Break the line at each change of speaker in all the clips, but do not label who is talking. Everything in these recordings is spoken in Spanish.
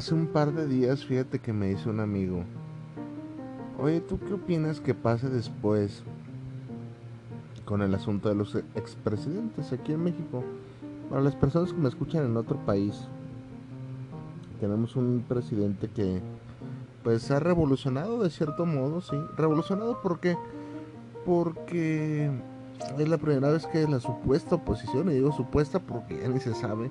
Hace un par de días, fíjate que me dice un amigo, oye, ¿tú qué opinas que pase después con el asunto de los expresidentes aquí en México? Para las personas que me escuchan en otro país, tenemos un presidente que pues ha revolucionado de cierto modo, sí. Revolucionado ¿por qué? Porque es la primera vez que la supuesta oposición, y digo supuesta porque ya ni se sabe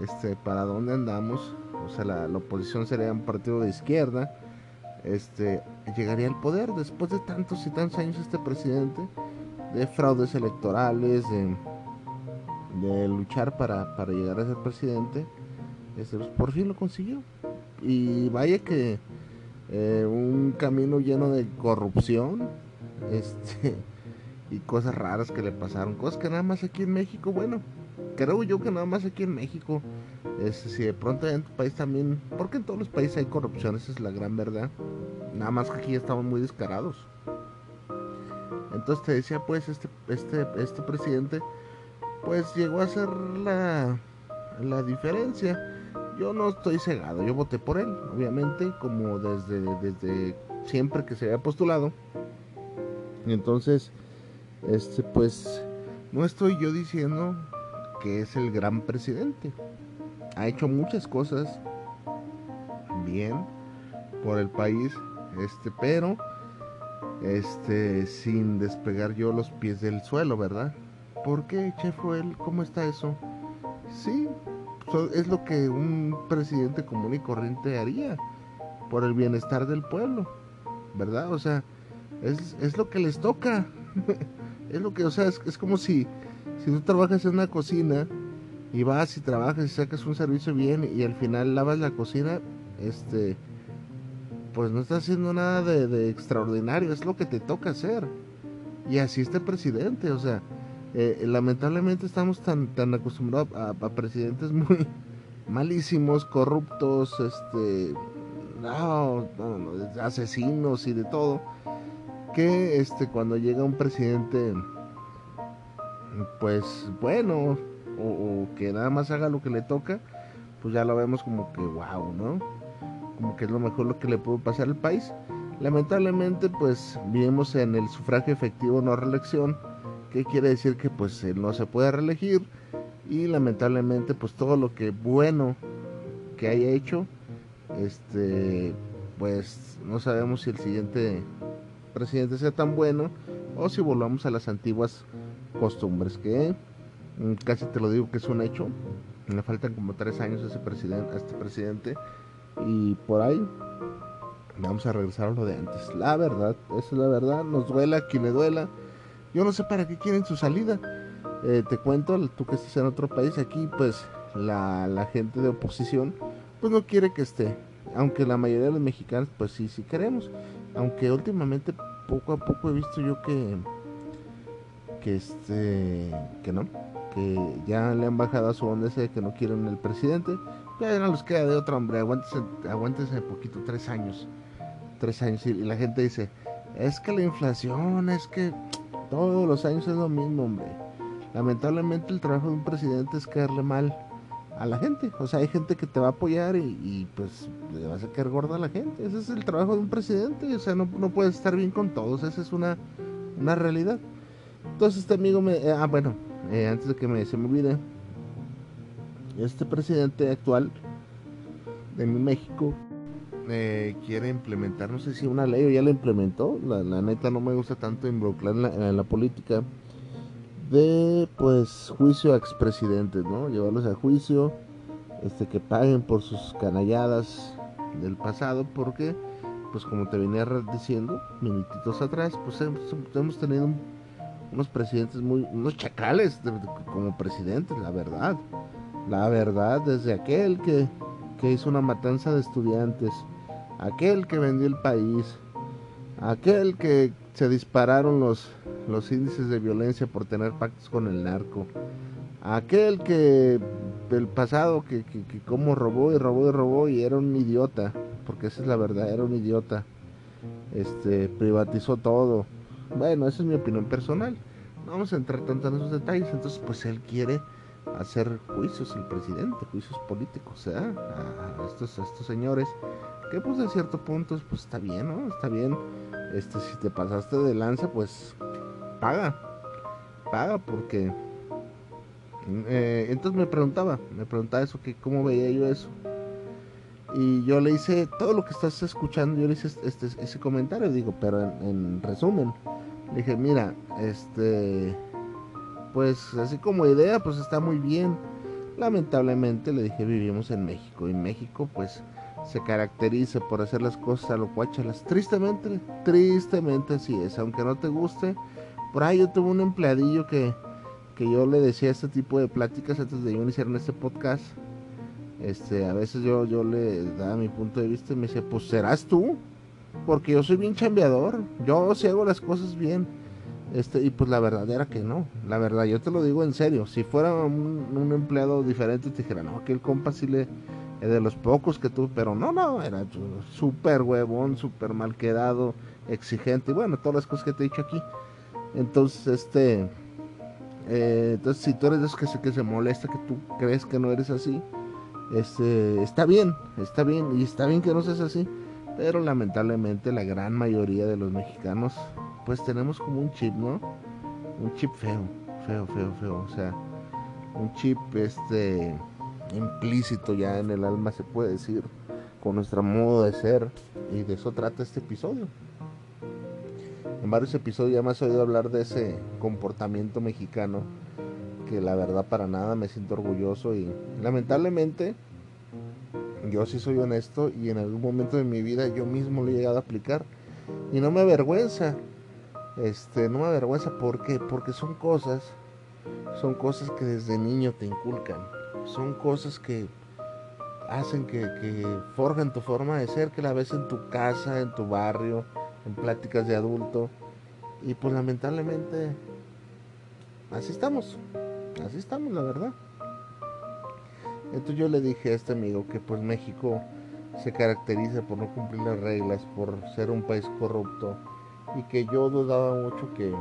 este, para dónde andamos, o sea, la, oposición sería un partido de izquierda, este, llegaría al poder después de tantos y tantos años este presidente, de fraudes electorales, de, luchar para, para, llegar a ser presidente, este, pues, por fin lo consiguió. Y vaya que eh, un camino lleno de corrupción, este, y cosas raras que le pasaron, cosas que nada más aquí en México, bueno, creo yo que nada más aquí en México es, si de pronto en tu país también, porque en todos los países hay corrupción, esa es la gran verdad. Nada más que aquí estamos muy descarados. Entonces te decía, pues, este, este, este presidente, pues llegó a ser la, la diferencia. Yo no estoy cegado, yo voté por él, obviamente, como desde, desde siempre que se había postulado. Entonces, este, pues, no estoy yo diciendo que es el gran presidente ha hecho muchas cosas bien por el país, este, pero este sin despegar yo los pies del suelo, ¿verdad? ¿Por qué, Chef Joel? ¿Cómo está eso? Sí, es lo que un presidente común y corriente haría por el bienestar del pueblo, ¿verdad? O sea, es, es lo que les toca. es lo que, o sea, es, es como si, si tú trabajas en una cocina y vas y trabajas y sacas un servicio bien y al final lavas la cocina, este, pues no estás haciendo nada de, extraordinario, es lo que te toca hacer. Y así está el presidente, o sea, eh, lamentablemente estamos tan, tan acostumbrados a, presidentes muy malísimos, corruptos, este, asesinos y de todo, que este, cuando llega un presidente, pues bueno, o, que nada más haga lo que le toca, pues ya lo vemos como que wow, ¿no? Como que es lo mejor lo que le puede pasar al país. Lamentablemente, pues vivimos en el sufragio efectivo no reelección, que quiere decir que pues él no se puede reelegir y lamentablemente pues todo lo que bueno que haya hecho, este, pues no sabemos si el siguiente presidente sea tan bueno o si volvamos a las antiguas costumbres que Mm, casi te lo digo que es un hecho. Le faltan como tres años a, ese presidente, a este presidente. Y por ahí vamos a regresar a lo de antes. La verdad, esa es la verdad. Nos duela quien le duela. Yo no sé para qué quieren su salida. Eh, te cuento, tú que estás en otro país, aquí pues la, la gente de oposición pues no quiere que esté. Aunque la mayoría de los mexicanos pues sí, sí queremos. Aunque últimamente poco a poco he visto yo que que este que no que ya le han bajado a su onda ese de que no quieren el presidente. Ya no les queda de otra, hombre. Aguántese, aguántese poquito, tres años. Tres años. Y la gente dice, es que la inflación, es que todos los años es lo mismo, hombre. Lamentablemente el trabajo de un presidente es caerle mal a la gente. O sea, hay gente que te va a apoyar y, pues le vas a caer gorda a la gente. Ese es el trabajo de un presidente. O sea, no, no puedes estar bien con todos. Esa es una, una realidad. Entonces este amigo me... ah, bueno, eh, antes de que me, se me olvide, este presidente actual de México eh, quiere implementar, no sé si una ley o ya la implementó, la, neta no me gusta tanto involucrar en la, política, de pues juicio a expresidentes, ¿no? Llevarlos a juicio, este que paguen por sus canalladas del pasado, porque pues como te venía diciendo minutitos atrás, pues hemos, tenido unos presidentes muy, unos chacales como presidentes, la verdad, la verdad, desde aquel que, que hizo una matanza de estudiantes, aquel que vendió el país, aquel que se dispararon los, los índices de violencia por tener pactos con el narco, aquel que del pasado que, que, como robó y robó y robó y era un idiota, porque esa es la verdad, era un idiota, este privatizó todo. Bueno, esa es mi opinión personal. No vamos a entrar tanto en esos detalles, entonces pues él quiere hacer juicios el presidente, juicios políticos, ¿eh? a, estos, a estos señores que pues de cierto punto pues está bien, ¿no? Está bien. Este, si te pasaste de lanza, pues paga. Paga porque... Eh, entonces me preguntaba, me preguntaba eso, que cómo veía yo eso. Y yo le hice todo lo que estás escuchando, yo le hice este, ese comentario, digo, pero en, resumen, le dije, mira, este, pues así como idea, pues está muy bien. Lamentablemente le dije, vivimos en México y México pues se caracteriza por hacer las cosas a lo cuachalas. Tristemente, tristemente así es. Aunque no te guste, por ahí yo tuve un empleadillo que, que yo le decía este tipo de pláticas antes de yo iniciar este podcast. Este, a veces yo, yo le daba mi punto de vista y me decía, pues serás tú, porque yo soy bien chambeador, yo si hago las cosas bien. Este, y pues la verdad era que no, la verdad, yo te lo digo en serio, si fuera un, empleado diferente te dijera, no, aquel compa sí le, de los pocos que tuve, pero no, no, era súper huevón, súper mal quedado, exigente, y bueno, todas las cosas que te he dicho aquí. Entonces, este, eh, entonces si tú eres de esos que se, que se molesta, que tú crees que no eres así, este, está bien, está bien, y está bien que no seas así, pero lamentablemente la gran mayoría de los mexicanos, pues tenemos como un chip, ¿no? Un chip feo, feo, feo, feo, o sea, un chip, este, implícito ya en el alma, se puede decir, con nuestro modo de ser. Y de eso trata este episodio. En varios episodios ya me has oído hablar de ese comportamiento mexicano que la verdad para nada me siento orgulloso y lamentablemente yo sí soy honesto y en algún momento de mi vida yo mismo lo he llegado a aplicar y no me avergüenza. Este, no me avergüenza porque porque son cosas son cosas que desde niño te inculcan son cosas que hacen que, que forjan tu forma de ser, que la ves en tu casa, en tu barrio, en pláticas de adulto. Y pues lamentablemente así estamos, así estamos, la verdad. Entonces yo le dije a este amigo que pues México se caracteriza por no cumplir las reglas, por ser un país corrupto y que yo dudaba mucho que,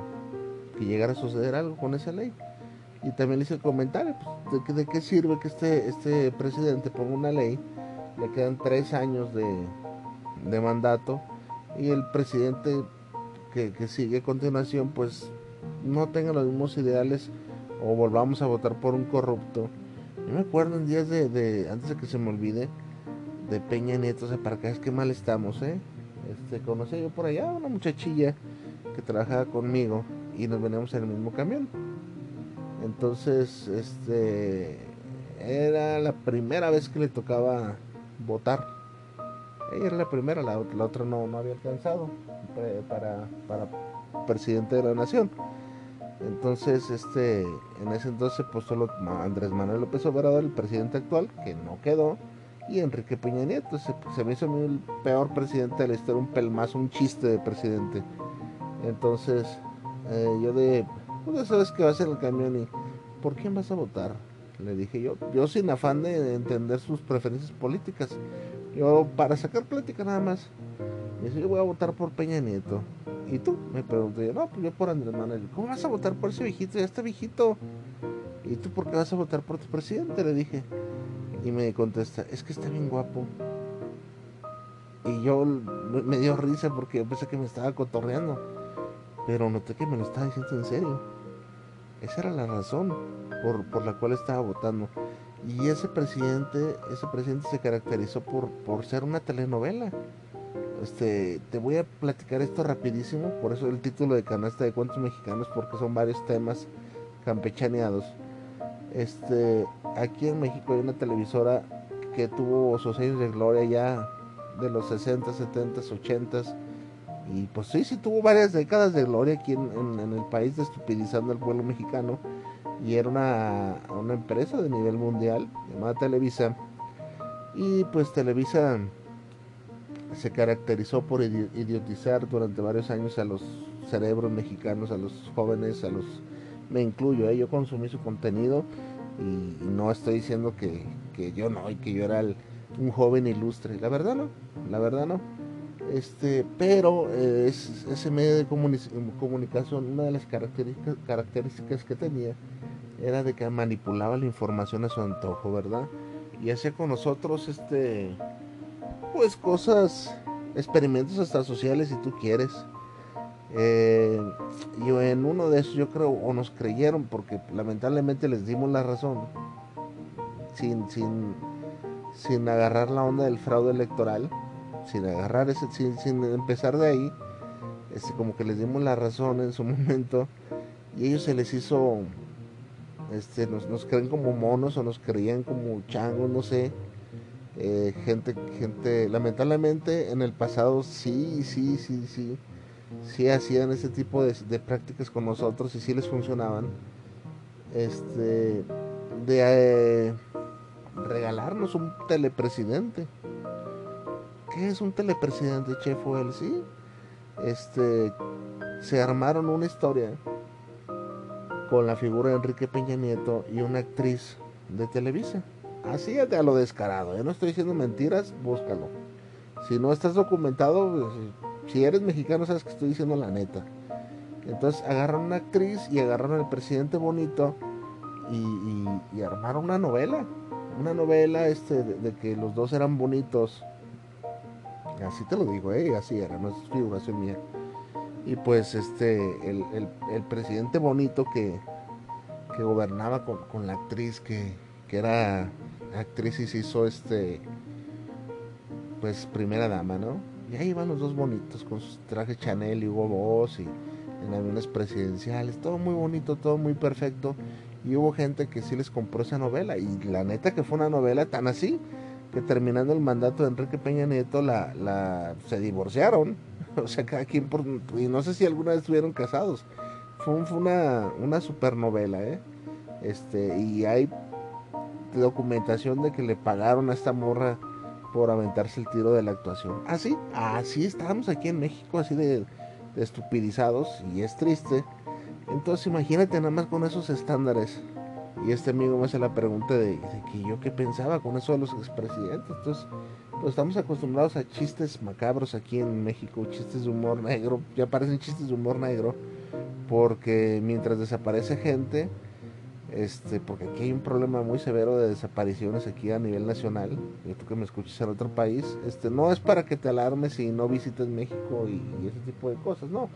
que llegara a suceder algo con esa ley. Y también le hice el comentario, pues, de, qué sirve que este, este presidente ponga una ley, le quedan tres años de, mandato, y el presidente que, sigue a continuación, pues no tenga los mismos ideales o volvamos a votar por un corrupto. Yo me acuerdo en días de, antes de que se me olvide, de Peña Nieto, o sea, para acá es que mal estamos, ¿eh? Este, conocí yo por allá una muchachilla que trabajaba conmigo y nos veníamos en el mismo camión. Entonces, este era la primera vez que le tocaba votar. Ella era la primera, la, otra no, no había alcanzado para, para presidente de la nación. Entonces, este, en ese entonces pues solo Andrés Manuel López Obrador, el presidente actual, que no quedó, y Enrique Peña Nieto. Se, me hizo el peor presidente de la historia, un pelmazo, un chiste de presidente. Entonces, eh, yo de pues ya sabes que va a ser el camión y ¿por quién vas a votar? Le dije yo, yo sin afán de entender sus preferencias políticas, yo para sacar plática nada más. Y dice, yo voy a votar por Peña Nieto. ¿Y tú? Me pregunté yo, no, pues yo por Andrés Manuel. ¿Cómo vas a votar por ese viejito? Ya está viejito. ¿Y tú por qué vas a votar por tu presidente? Le dije. Y me contesta, es que está bien guapo. Y yo me dio risa porque yo pensé que me estaba cotorreando. Pero noté que me lo estaba diciendo en serio. Esa era la razón por, la cual estaba votando. Y ese presidente, ese presidente se caracterizó por, por ser una telenovela. Este, te voy a platicar esto rapidísimo, por eso el título de canasta de cuentos mexicanos, porque son varios temas campechaneados. Este, aquí en México hay una televisora que tuvo sus años de gloria ya de los 60, 70, 80 y pues sí, sí tuvo varias décadas de gloria aquí en, en, el país, estupidizando al pueblo mexicano. Y era una, una empresa de nivel mundial llamada Televisa. Y pues Televisa se caracterizó por idiotizar durante varios años a los cerebros mexicanos, a los jóvenes, a los... Me incluyo, ¿eh? yo consumí su contenido y, no estoy diciendo que, que, yo no, y que yo era un joven ilustre. La verdad no, la verdad no. Este, pero eh, ese medio de comunicación, una de las características, características que tenía era de que manipulaba la información a su antojo, ¿verdad? Y hacía con nosotros, este, pues cosas, experimentos hasta sociales si tú quieres. Eh, y en uno de esos yo creo, o nos creyeron, porque lamentablemente les dimos la razón, sin, sin, sin agarrar la onda del fraude electoral sin agarrar ese, sin, empezar de ahí, este, como que les dimos la razón en su momento y ellos se les hizo, este, nos, creen como monos o nos creían como changos, no sé. Eh, gente, gente, lamentablemente en el pasado sí, sí, sí, sí, sí hacían ese tipo de, prácticas con nosotros y sí les funcionaban. Este, de eh, regalarnos un telepresidente. ¿qué es un telepresidente, Chef él? Sí, este, se armaron una historia con la figura de Enrique Peña Nieto y una actriz de Televisa. Así es a lo descarado, yo no estoy diciendo mentiras, búscalo. Si no estás documentado, pues, si eres mexicano sabes que estoy diciendo la neta. Entonces agarraron una actriz y agarraron al presidente bonito y, armaron una novela. Una novela este, de que los dos eran bonitos Así te lo digo, ¿eh? así era, no es figuración mía. Y pues este, el, el, presidente bonito que, que gobernaba con, con, la actriz que, que era actriz y se hizo este, pues primera dama, ¿no? Y ahí van los dos bonitos con sus trajes Chanel y Hugo Boss y en aviones presidenciales, todo muy bonito, todo muy perfecto. Y hubo gente que sí les compró esa novela y la neta que fue una novela tan así que terminando el mandato de Enrique Peña Nieto la, la se divorciaron. O sea, cada quien por... Y no sé si alguna vez estuvieron casados. Fue, fue una, supernovela, ¿eh? Este, y hay documentación de que le pagaron a esta morra por aventarse el tiro de la actuación. Así, así estábamos aquí en México, así de, de estupidizados, y es triste. Entonces imagínate nada más con esos estándares y este amigo me hace la pregunta de, que yo qué pensaba con eso de los expresidentes. Entonces, pues estamos acostumbrados a chistes macabros aquí en México, chistes de humor negro, ya parecen chistes de humor negro, porque mientras desaparece gente, este, porque aquí hay un problema muy severo de desapariciones aquí a nivel nacional, y tú que me escuches en otro país, este, no es para que te alarmes y no visites México y, y ese tipo de cosas, no,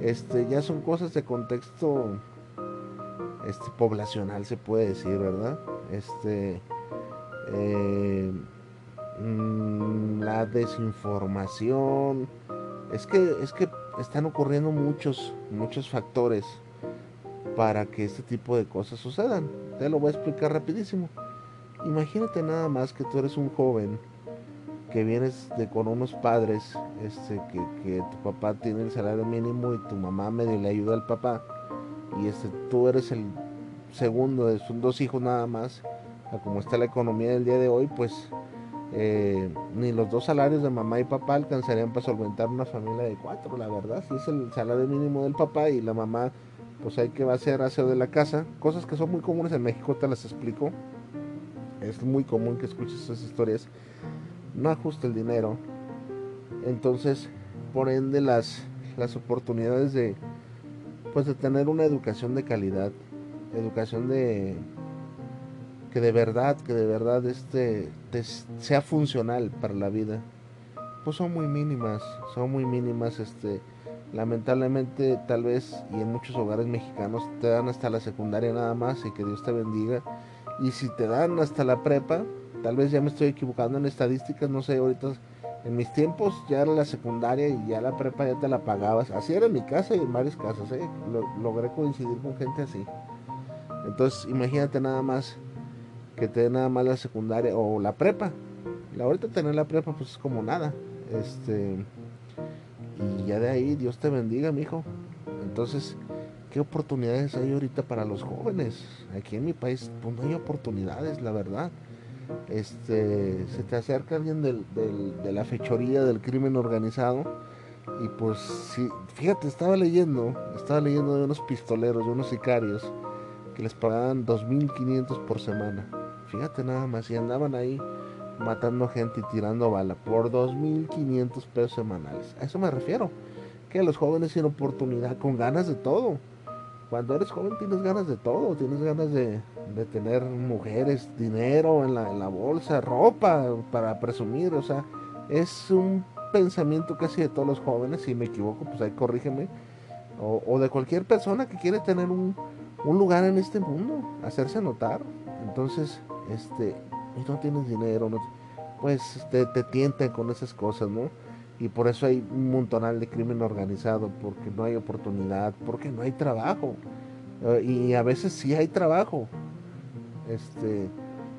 este, ya son cosas de contexto este poblacional se puede decir, ¿verdad? Este eh, mm, la desinformación es que es que están ocurriendo muchos muchos factores para que este tipo de cosas sucedan. Te lo voy a explicar rapidísimo. Imagínate nada más que tú eres un joven que vienes de con unos padres, este, que, que tu papá tiene el salario mínimo y tu mamá medio le ayuda al papá y este, tú eres el segundo sus dos hijos nada más, como está la economía del día de hoy, pues eh, ni los dos salarios de mamá y papá alcanzarían para solventar una familia de cuatro, la verdad. Si es el salario mínimo del papá y la mamá, pues hay que va a hacer aseo de la casa, cosas que son muy comunes en México, te las explico. Es muy común que escuches esas historias. No ajusta el dinero. Entonces, por ende, las, las oportunidades de, pues de tener una educación de calidad, educación de que de verdad, que de verdad este sea funcional para la vida, pues son muy mínimas, son muy mínimas, este, lamentablemente tal vez y en muchos hogares mexicanos te dan hasta la secundaria nada más y que Dios te bendiga Y si te dan hasta la prepa, tal vez ya me estoy equivocando en estadísticas, no sé, ahorita en mis tiempos ya era la secundaria y ya la prepa ya te la pagabas. Así era en mi casa y en varios casos, ¿eh? logré coincidir con gente así. Entonces, imagínate nada más que te nada más la secundaria o la prepa. La ahorita tener la prepa pues es como nada. Este y ya de ahí Dios te bendiga, mijo. Entonces, ¿qué oportunidades hay ahorita para los jóvenes? Aquí en mi país pues no hay oportunidades, la verdad. Este, se te acerca alguien del, de la fechoría del crimen organizado y pues sí, fíjate, estaba leyendo, estaba leyendo de unos pistoleros, de unos sicarios que les pagaban 2.500 por semana. Fíjate nada más, y andaban ahí matando gente y tirando bala por 2.500 pesos semanales. A eso me refiero. Que los jóvenes sin oportunidad, con ganas de todo. Cuando eres joven tienes ganas de todo, tienes ganas de, de tener mujeres, dinero en la, en la bolsa, ropa para presumir. O sea, es un pensamiento casi de todos los jóvenes. Si me equivoco, pues ahí corrígeme. O, o de cualquier persona que quiere tener un, un lugar en este mundo, hacerse notar. Entonces, este, y no tienes dinero, pues te, te tientan con esas cosas, ¿no? Y por eso hay un montonal de crimen organizado, porque no hay oportunidad, porque no hay trabajo. Eh, y a veces sí hay trabajo, este,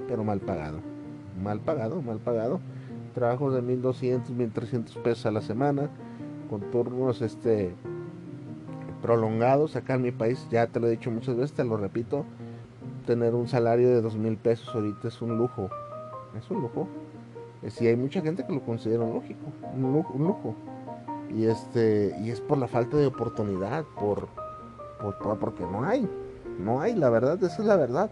pero mal pagado. Mal pagado, mal pagado. Trabajos de 1200, 1300 pesos a la semana, con turnos este, prolongados acá en mi país. Ya te lo he dicho muchas veces, te lo repito tener un salario de dos mil pesos ahorita es un lujo. Es un lujo. Si hay mucha gente que lo considera un lógico, un lujo, Y este, y es por la falta de oportunidad, por, por, porque no hay, no hay, la verdad, esa es la verdad.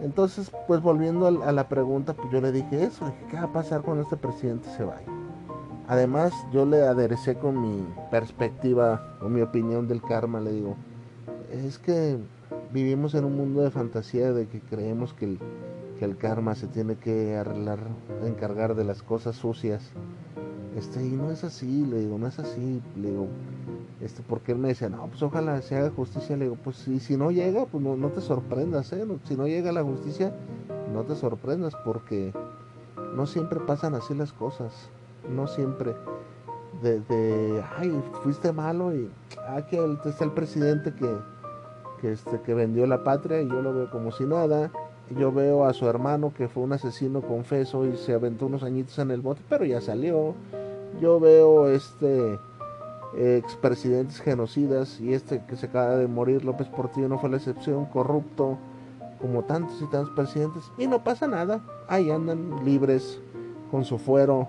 Entonces, pues volviendo a, la pregunta, pues yo le dije eso, ¿qué va a pasar cuando este presidente se vaya? Además, yo le aderecé con mi perspectiva o mi opinión del karma, le digo, es que vivimos en un mundo de fantasía de que creemos que el, que el karma se tiene que arreglar, encargar de las cosas sucias. Este, y no es así, le digo, no es así, le digo, este, porque él me decía, no, pues ojalá se haga justicia, le digo, pues si, si no llega, pues no, te sorprendas, ¿eh? si no llega la justicia, no te sorprendas, porque no siempre pasan así las cosas, no siempre. De, de ay, fuiste malo y ah, está el presidente que, que, este, que vendió la patria y yo lo veo como si nada. Yo veo a su hermano que fue un asesino confeso y se aventó unos añitos en el bote, pero ya salió. Yo veo este expresidentes genocidas y este que se acaba de morir, López Portillo no fue la excepción, corrupto, como tantos y tantos presidentes, y no pasa nada. Ahí andan libres con su fuero,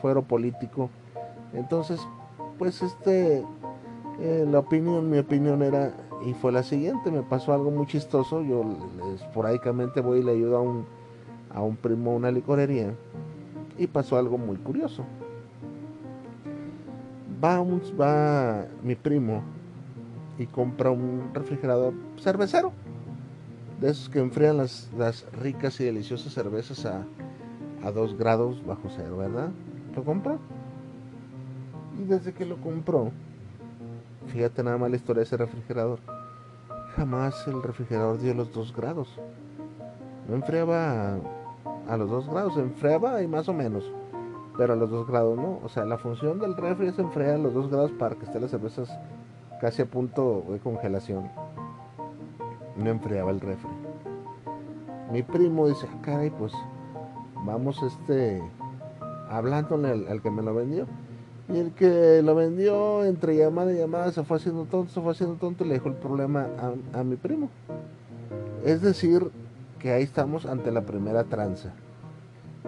fuero político. Entonces, pues este, eh, la opinión, mi opinión era y fue la siguiente, me pasó algo muy chistoso, yo esporádicamente voy y le ayudo a un, a un primo a una licorería y pasó algo muy curioso. Va, va mi primo y compra un refrigerador cervecero, de esos que enfrían las, las ricas y deliciosas cervezas a, a 2 grados bajo cero, ¿verdad? Lo compró. Y desde que lo compró, fíjate nada más la historia de ese refrigerador jamás el refrigerador dio los 2 grados. No enfriaba a, los 2 grados, enfriaba y más o menos. Pero a los 2 grados no. O sea, la función del refri es enfriar a los 2 grados para que estén las cervezas casi a punto de congelación. No enfriaba el refri. Mi primo dice, ah, caray, pues vamos este hablándole al que me lo vendió. Y el que lo vendió entre llamada y llamada se fue haciendo tonto, se fue haciendo tonto y le dejó el problema a, mi primo. Es decir, que ahí estamos ante la primera tranza.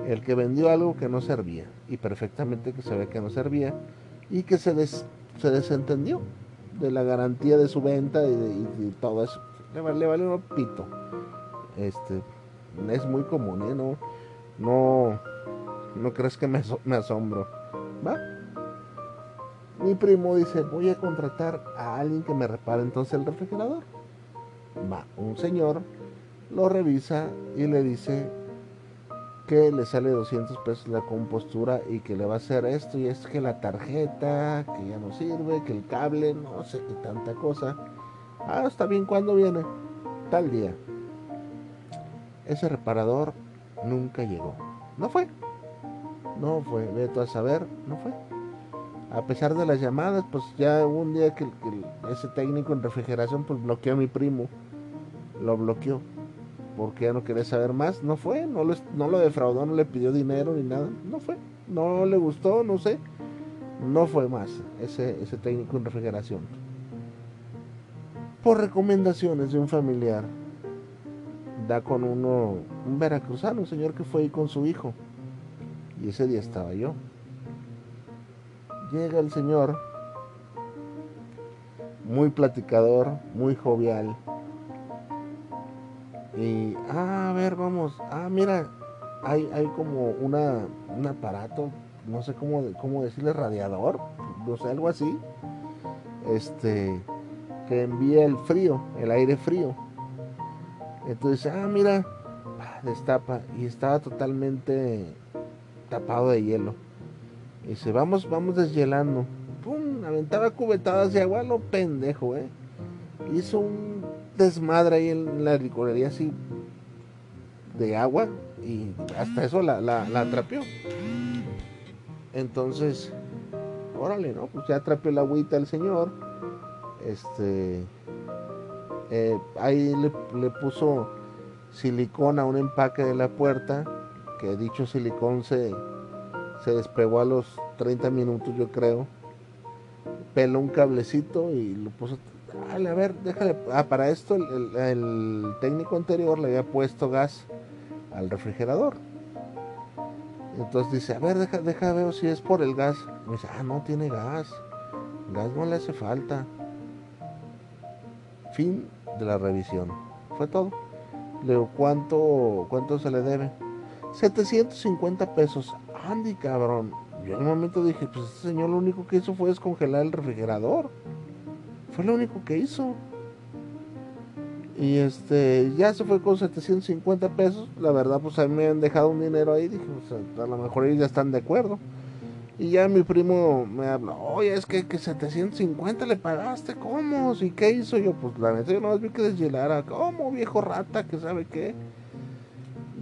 El que vendió algo que no servía, y perfectamente que se ve que no servía, y que se, se desentendió de la garantía de su venta y de, todo eso. Le, le vale un pito. Este, es muy común, ¿eh? No, no, no crees que me asombro. ¿Va? Mi primo dice, voy a contratar a alguien que me repare entonces el refrigerador. Va, un señor lo revisa y le dice que le sale 200 pesos la compostura y que le va a hacer esto y es que la tarjeta, que ya no sirve, que el cable, no sé qué tanta cosa. Ah, está bien, ¿cuándo viene? Tal día. ese reparador nunca llegó. No fue. No fue. Veto a saber, no fue. A pesar de las llamadas, pues ya un día que, ese técnico en refrigeración pues bloqueó a mi primo. Lo bloqueó. Porque ya no quería saber más. No fue. No lo, no lo defraudó, no le pidió dinero ni nada. No fue. No le gustó, no sé. No fue más ese, ese técnico en refrigeración. Por recomendaciones de un familiar da con uno, un veracruzano, un señor que fue ahí con su hijo. Y ese día estaba yo. Llega el señor, muy platicador, muy jovial. Y, ah, a ver, vamos, ah, mira, hay, hay como una, un aparato, no sé cómo, cómo decirle, radiador, no sé, algo así, este, que envía el frío, el aire frío entonces, ah, mira, destapa y estaba totalmente tapado de hielo. Y dice, vamos, vamos deshielando. Pum, aventaba cubetadas de agua, lo pendejo, eh. Hizo un desmadre ahí en la licorería así de agua y hasta eso la, la, la atrapió. Entonces, órale, ¿no? Pues ya atrapió la agüita el señor. Este, eh, ahí le, puso silicón a un empaque de la puerta, que dicho silicón se, se despegó a los 30 minutos yo creo. Peló un cablecito y lo puso... a ver, déjale... Ah, para esto el, técnico anterior le había puesto gas al refrigerador. Entonces dice, a ver, deja, deja ver si es por el gas. me dice, ah, no tiene gas. Gas no le hace falta. Fin de la revisión. Fue todo. Le digo, ¿cuánto, ¿cuánto se le debe? 750 pesos. Andy, cabrón. Yo en un momento dije, pues este señor lo único que hizo fue descongelar el refrigerador. Fue lo único que hizo. Y este, ya se fue con 750 pesos. La verdad, pues a mí me han dejado un dinero ahí. Dije, a lo mejor ellos ya están de acuerdo. Y ya mi primo me habló, oye, es que, que 750 le pagaste, ¿cómo? ¿Y qué hizo? Yo, pues la neta, yo no vi que deshielara, ¿cómo, viejo rata, que sabe qué?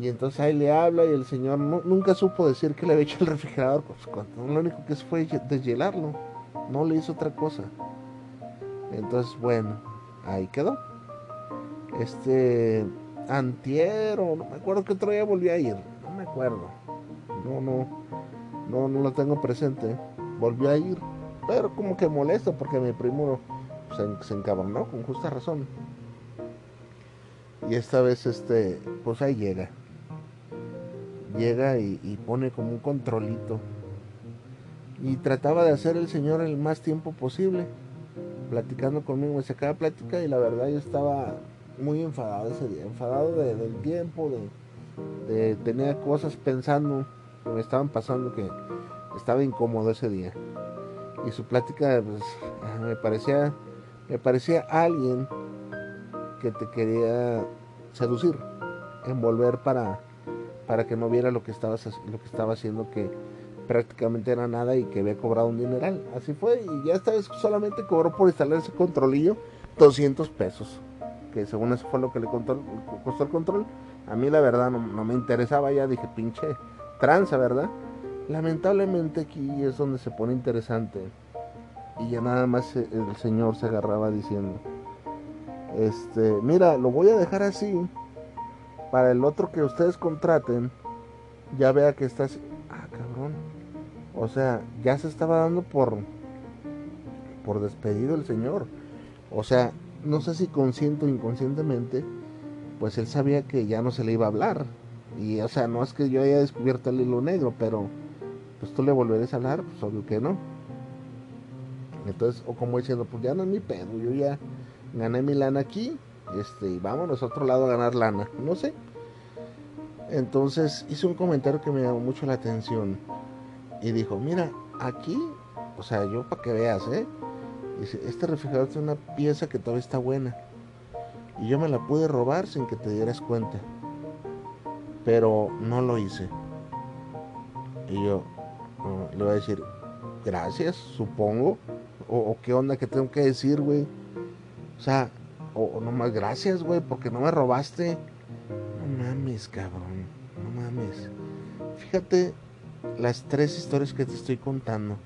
Y entonces ahí le habla y el señor nunca supo decir que le había hecho el refrigerador, pues cuando lo único que hizo fue deshielarlo, no le hizo otra cosa. Entonces, bueno, ahí quedó. Este, antiero, no me acuerdo que otro día volví a ir, no me acuerdo. No, no no, no lo tengo presente. Volvió a ir, pero como que molesto porque mi primo se, se encabronó con justa razón. Y esta vez, este, pues ahí llega. Llega y, pone como un controlito. Y trataba de hacer el señor el más tiempo posible. Platicando conmigo, me sacaba plática y la verdad yo estaba muy enfadado ese día. Enfadado del tiempo, de, de tener cosas pensando me estaban pasando que estaba incómodo ese día. Y su plática pues, me parecía me parecía alguien que te quería seducir, envolver para para que no viera lo que estabas lo que estaba haciendo que prácticamente era nada y que había cobrado un dineral. Así fue y ya esta vez solamente cobró por instalar ese controlillo 200 pesos, que según eso fue lo que le costó el control. A mí la verdad no, no me interesaba, ya dije, pinche, tranza, ¿verdad? Lamentablemente aquí es donde se pone interesante. Y ya nada más el señor se agarraba diciendo, este, mira, lo voy a dejar así para el otro que ustedes contraten, ya vea que estás, ah, cabrón. O sea, ya se estaba dando por por despedido el señor. O sea, no sé si consciente o inconscientemente, pues él sabía que ya no se le iba a hablar. Y, o sea, no es que yo haya descubierto el hilo negro, pero pues tú le volverás a hablar, pues obvio que no. Entonces, o como diciendo, pues ya no es mi pedo, yo ya gané mi lana aquí, este, y vámonos a otro lado a ganar lana, no sé. Entonces hizo un comentario que me llamó mucho la atención y dijo, mira, aquí, o sea, yo para que veas, ¿eh? Dice, este refrigerador tiene una pieza que todavía está buena y yo me la pude robar sin que te dieras cuenta pero no lo hice. Y yo le voy a decir, gracias, supongo. O, qué onda que tengo que decir, güey. O sea, o, nomás gracias, güey, porque no me robaste. Mames, cabrón. No mames. Fíjate las tres historias que te estoy contando.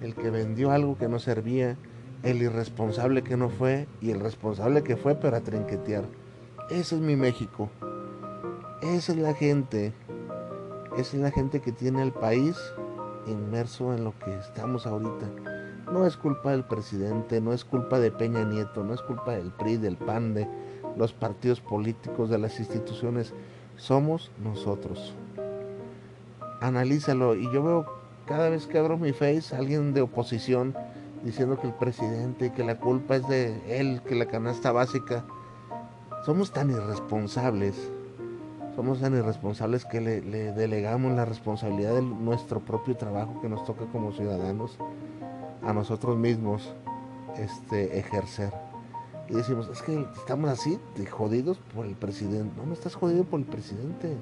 El que vendió algo que no servía, el irresponsable que no fue y el responsable que fue para trinquetear. Ese es mi México. Esa es la gente. Esa es la gente que tiene el país inmerso en lo que estamos ahorita. No es culpa del presidente, no es culpa de Peña Nieto, no es culpa del PRI, del PAN, de los partidos políticos, de las instituciones. Somos nosotros. Analízalo. Y yo veo cada vez que abro mi face alguien de oposición diciendo que el presidente y que la culpa es de él, que la canasta básica. Somos tan irresponsables, somos tan irresponsables que le, delegamos la responsabilidad de nuestro propio trabajo que nos toca como ciudadanos a nosotros mismos este, ejercer. Y decimos, es que estamos así, jodidos por el presidente. No, no estás jodido por el presidente.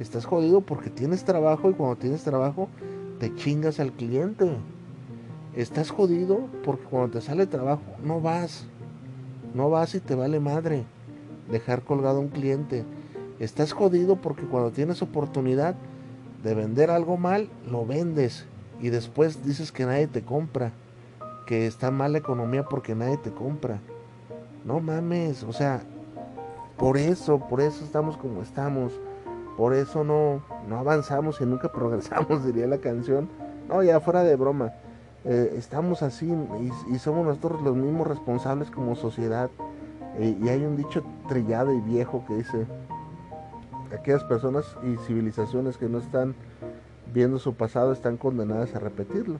Estás jodido porque tienes trabajo y cuando tienes trabajo te chingas al cliente. Estás jodido porque cuando te sale trabajo no vas. No vas y te vale madre dejar colgado a un cliente. Estás jodido porque cuando tienes oportunidad de vender algo mal, lo vendes y después dices que nadie te compra, que está mal la economía porque nadie te compra. No mames, o sea, por eso, por eso estamos como estamos, por eso no, no avanzamos y nunca progresamos, diría la canción. No, ya fuera de broma. Eh, estamos así y, somos nosotros los mismos responsables como sociedad. Y hay un dicho trillado y viejo que dice, aquellas personas y civilizaciones que no están viendo su pasado están condenadas a repetirlo.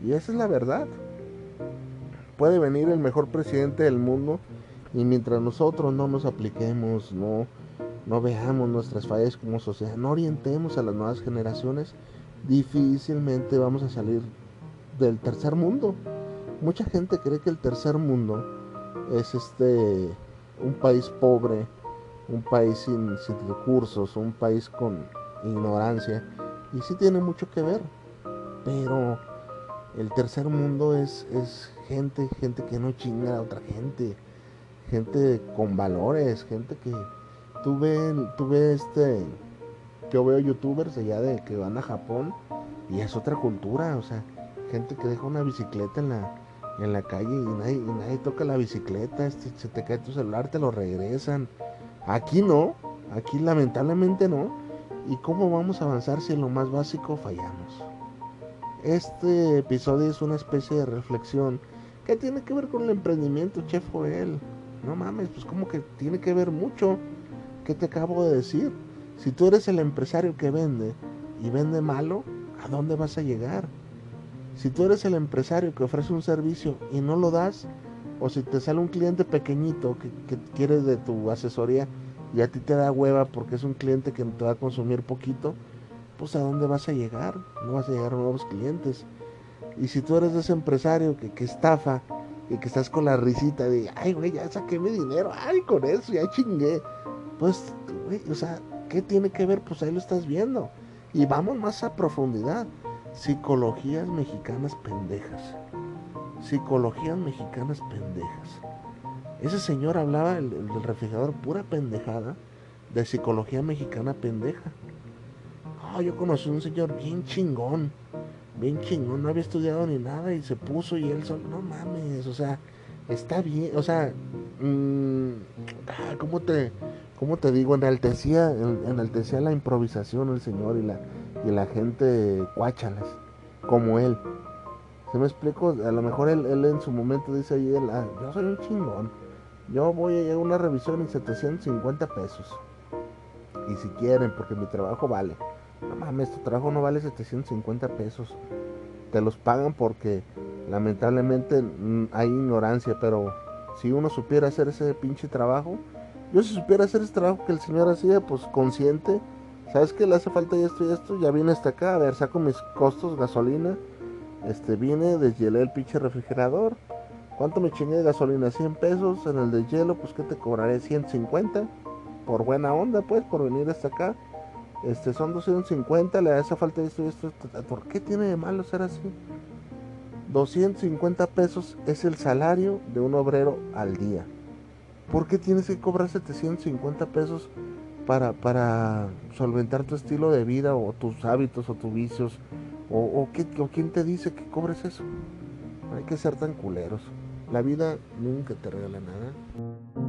Y esa es la verdad. Puede venir el mejor presidente del mundo y mientras nosotros no nos apliquemos, no, no veamos nuestras fallas como sociedad, no orientemos a las nuevas generaciones, difícilmente vamos a salir del tercer mundo. Mucha gente cree que el tercer mundo es este un país pobre, un país sin, recursos, un país con ignorancia. Y sí tiene mucho que ver. Pero el tercer mundo es, es gente, gente que no chinga a otra gente. Gente con valores, gente que tuve, tuve este, yo veo youtubers allá de que van a Japón y es otra cultura, o sea, gente que deja una bicicleta en la, en la calle y nadie, nadie toca la bicicleta, este, se te cae tu celular, te lo regresan. Aquí no, aquí lamentablemente no. ¿Y cómo vamos a avanzar si en lo más básico fallamos? Este episodio es una especie de reflexión que tiene que ver con el emprendimiento, Chef Joel. No mames, pues como que tiene que ver mucho. ¿Qué te acabo de decir? Si tú eres el empresario que vende y vende malo, ¿a dónde vas a llegar? Si tú eres el empresario que ofrece un servicio y no lo das, o si te sale un cliente pequeñito que, que quiere de tu asesoría y a ti te da hueva porque es un cliente que te va a consumir poquito, pues a dónde vas a llegar? No vas a llegar a nuevos clientes. Y si tú eres ese empresario que estafa y que estás con la risita de, ay, güey, ya saqué mi dinero, ay, con eso, ya chingué. Pues, güey, o sea, ¿qué tiene que ver? Pues ahí lo estás viendo. Y vamos más a profundidad. Psicologías mexicanas pendejas. Psicologías mexicanas pendejas. Ese señor hablaba el, del refrigerador pura pendejada de psicología mexicana pendeja. Oh, yo conocí un señor bien chingón, bien chingón, no había estudiado ni nada y se puso y él solo, no mames, o sea, está bien, o sea, mmm, ¿cómo te, cómo te digo? Enaltecía, enaltecía la improvisación el señor y la, y la gente cuáchalas, como él. ¿Se me explico? A lo mejor él, en su momento dice ahí, ah, yo soy un chingón. Yo voy a llegar a una revisión en 750 pesos. Y si quieren, porque mi trabajo vale. No mames, tu trabajo no vale 750 pesos. Te los pagan porque lamentablemente mm, hay ignorancia, pero si uno supiera hacer ese pinche trabajo, yo si supiera hacer ese trabajo que el señor hacía, pues consciente, ¿Sabes qué? Le hace falta esto y esto. Ya viene hasta acá. A ver, saco mis costos, gasolina. Este, viene, deshielé el pinche refrigerador. ¿Cuánto me chingué de gasolina? 100 pesos. En el de hielo, pues que te cobraré 150. Por buena onda, pues, por venir hasta acá. Este, son 250. Le hace falta esto y esto. ¿Por qué tiene de malo ser así? 250 pesos es el salario de un obrero al día. ¿Por qué tienes que cobrar 750 pesos para, para solventar tu estilo de vida o tus hábitos o tus vicios? ¿O, o, qué, o quién te dice que cobres eso? No hay que ser tan culeros. La vida nunca te regala nada.